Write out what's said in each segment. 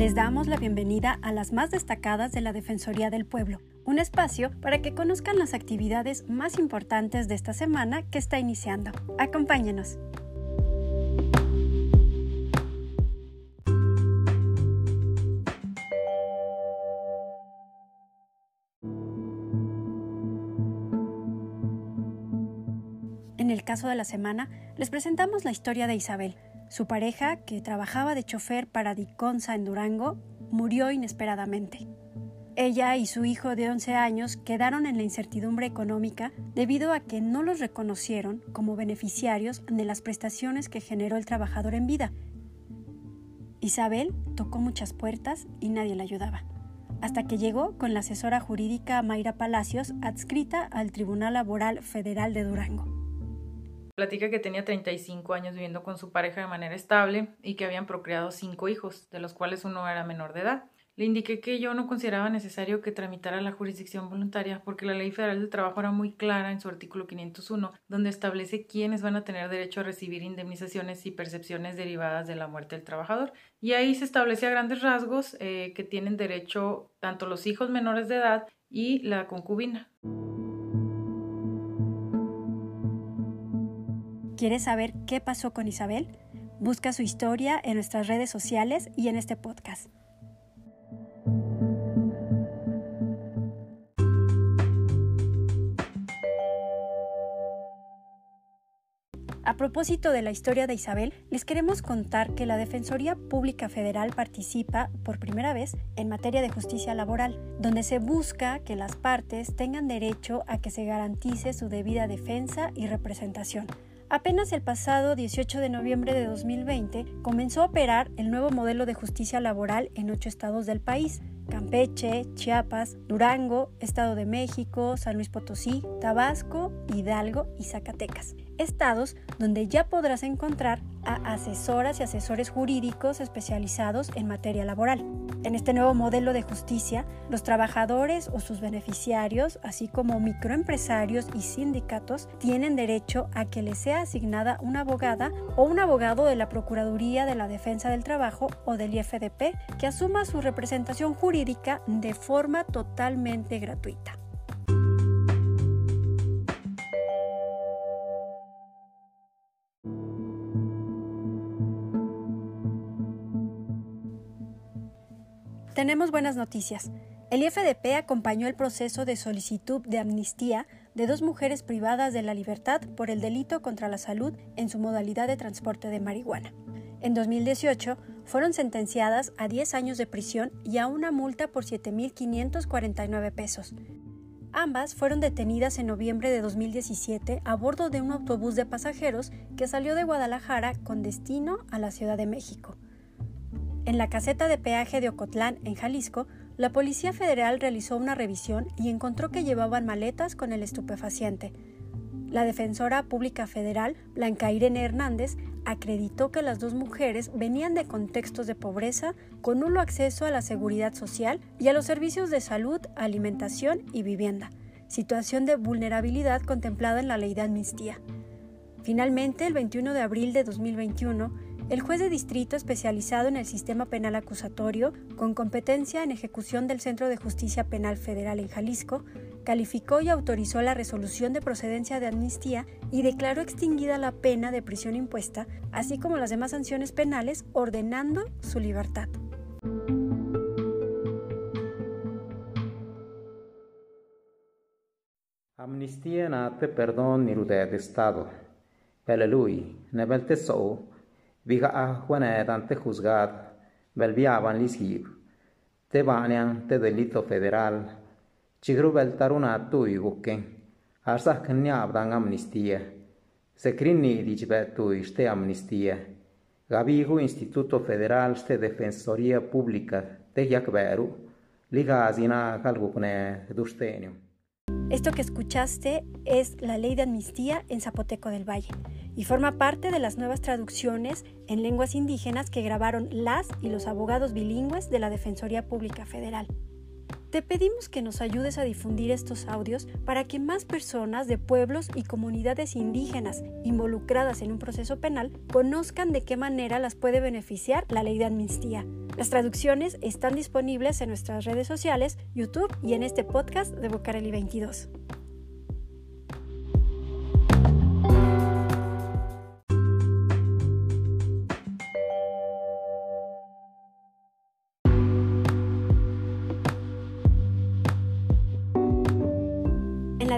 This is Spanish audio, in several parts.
Les damos la bienvenida a las más destacadas de la Defensoría del Pueblo, un espacio para que conozcan las actividades más importantes de esta semana que está iniciando. Acompáñenos. En el caso de la semana, les presentamos la historia de Isabel. Su pareja, que trabajaba de chofer para Diconsa en Durango, murió inesperadamente. Ella y su hijo de 11 años quedaron en la incertidumbre económica debido a que no los reconocieron como beneficiarios de las prestaciones que generó el trabajador en vida. Isabel tocó muchas puertas y nadie la ayudaba, hasta que llegó con la asesora jurídica Mayra Palacios, adscrita al Tribunal Laboral Federal de Durango. Platica que tenía 35 años viviendo con su pareja de manera estable y que habían procreado cinco hijos, de los cuales uno era menor de edad. Le indiqué que yo no consideraba necesario que tramitara la jurisdicción voluntaria porque la Ley Federal del Trabajo era muy clara en su artículo 501, donde establece quiénes van a tener derecho a recibir indemnizaciones y percepciones derivadas de la muerte del trabajador. Y ahí se establece a grandes rasgos eh, que tienen derecho tanto los hijos menores de edad y la concubina. ¿Quieres saber qué pasó con Isabel? Busca su historia en nuestras redes sociales y en este podcast. A propósito de la historia de Isabel, les queremos contar que la Defensoría Pública Federal participa por primera vez en materia de justicia laboral, donde se busca que las partes tengan derecho a que se garantice su debida defensa y representación Apenas el pasado 18 de noviembre de 2020 comenzó a operar el nuevo modelo de justicia laboral en ocho estados del país, Campeche, Chiapas, Durango, Estado de México, San Luis Potosí, Tabasco, Hidalgo y Zacatecas. Estados donde ya podrás encontrar a asesoras y asesores jurídicos especializados en materia laboral. En este nuevo modelo de justicia, los trabajadores o sus beneficiarios, así como microempresarios y sindicatos, tienen derecho a que les sea asignada una abogada o un abogado de la Procuraduría de la Defensa del Trabajo o del IFDP que asuma su representación jurídica de forma totalmente gratuita. Tenemos buenas noticias. El IFDP acompañó el proceso de solicitud de amnistía de dos mujeres privadas de la libertad por el delito contra la salud en su modalidad de transporte de marihuana. En 2018 fueron sentenciadas a 10 años de prisión y a una multa por 7.549 pesos. Ambas fueron detenidas en noviembre de 2017 a bordo de un autobús de pasajeros que salió de Guadalajara con destino a la Ciudad de México. En la caseta de peaje de Ocotlán, en Jalisco, la Policía Federal realizó una revisión y encontró que llevaban maletas con el estupefaciente. La defensora pública federal, Blanca Irene Hernández, acreditó que las dos mujeres venían de contextos de pobreza con nulo acceso a la seguridad social y a los servicios de salud, alimentación y vivienda, situación de vulnerabilidad contemplada en la ley de amnistía. Finalmente, el 21 de abril de 2021, el juez de distrito especializado en el sistema penal acusatorio, con competencia en ejecución del Centro de Justicia Penal Federal en Jalisco, calificó y autorizó la resolución de procedencia de amnistía y declaró extinguida la pena de prisión impuesta, así como las demás sanciones penales, ordenando su libertad. Amnistia nate perdón ni de Estado. lui, viga juanet ante juzgado, belviaban lisib, te banean te delito federal, chigru beltaruna tu iguken, arsa niabdan amnistía, se crini dijbet tu este amnistía, gabigu Instituto Federal ste Defensoría Pública te yakberu, ligazina calgukne dustenium. Esto que escuchaste es la ley de amnistía en Zapoteco del Valle y forma parte de las nuevas traducciones en lenguas indígenas que grabaron las y los abogados bilingües de la Defensoría Pública Federal. Te pedimos que nos ayudes a difundir estos audios para que más personas de pueblos y comunidades indígenas involucradas en un proceso penal conozcan de qué manera las puede beneficiar la ley de amnistía. Las traducciones están disponibles en nuestras redes sociales, YouTube y en este podcast de Bocareli 22.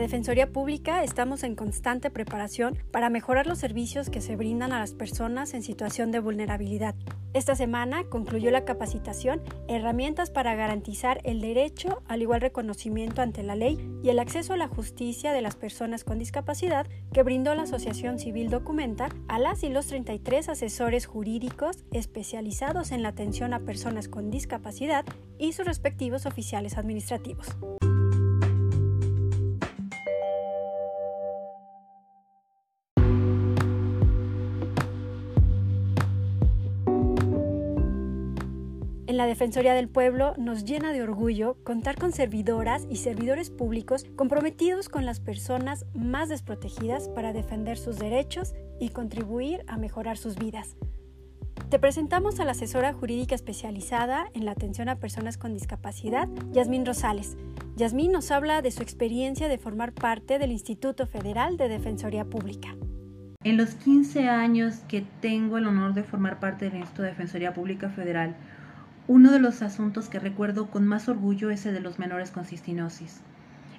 Defensoría Pública estamos en constante preparación para mejorar los servicios que se brindan a las personas en situación de vulnerabilidad. Esta semana concluyó la capacitación Herramientas para garantizar el derecho al igual reconocimiento ante la ley y el acceso a la justicia de las personas con discapacidad que brindó la Asociación Civil Documenta a las y los 33 asesores jurídicos especializados en la atención a personas con discapacidad y sus respectivos oficiales administrativos. En la Defensoría del Pueblo nos llena de orgullo contar con servidoras y servidores públicos comprometidos con las personas más desprotegidas para defender sus derechos y contribuir a mejorar sus vidas. Te presentamos a la asesora jurídica especializada en la atención a personas con discapacidad, Yasmín Rosales. Yasmín nos habla de su experiencia de formar parte del Instituto Federal de Defensoría Pública. En los 15 años que tengo el honor de formar parte del Instituto de Defensoría Pública Federal, uno de los asuntos que recuerdo con más orgullo es el de los menores con cistinosis.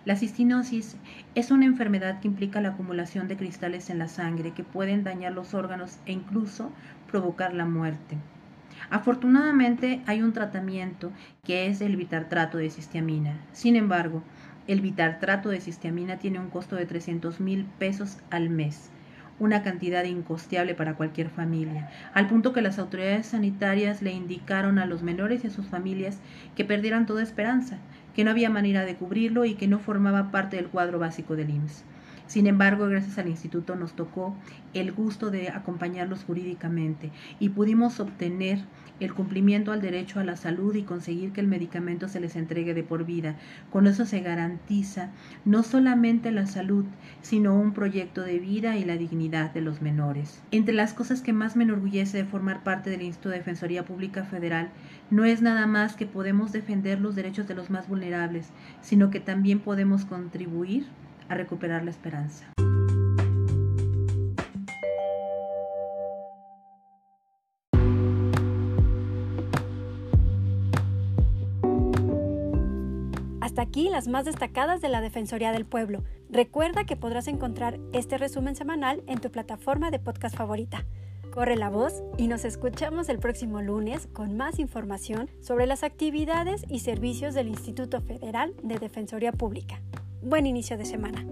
La cistinosis es una enfermedad que implica la acumulación de cristales en la sangre que pueden dañar los órganos e incluso provocar la muerte. Afortunadamente hay un tratamiento que es el vitartrato de cistiamina. Sin embargo, el vitartrato de cistiamina tiene un costo de 300 mil pesos al mes una cantidad incosteable para cualquier familia, al punto que las autoridades sanitarias le indicaron a los menores y a sus familias que perdieran toda esperanza, que no había manera de cubrirlo y que no formaba parte del cuadro básico del IMSS. Sin embargo, gracias al instituto nos tocó el gusto de acompañarlos jurídicamente y pudimos obtener el cumplimiento al derecho a la salud y conseguir que el medicamento se les entregue de por vida. Con eso se garantiza no solamente la salud, sino un proyecto de vida y la dignidad de los menores. Entre las cosas que más me enorgullece de formar parte del Instituto de Defensoría Pública Federal no es nada más que podemos defender los derechos de los más vulnerables, sino que también podemos contribuir a recuperar la esperanza. Hasta aquí las más destacadas de la Defensoría del Pueblo. Recuerda que podrás encontrar este resumen semanal en tu plataforma de podcast favorita. Corre la voz y nos escuchamos el próximo lunes con más información sobre las actividades y servicios del Instituto Federal de Defensoría Pública. Buen inicio de semana.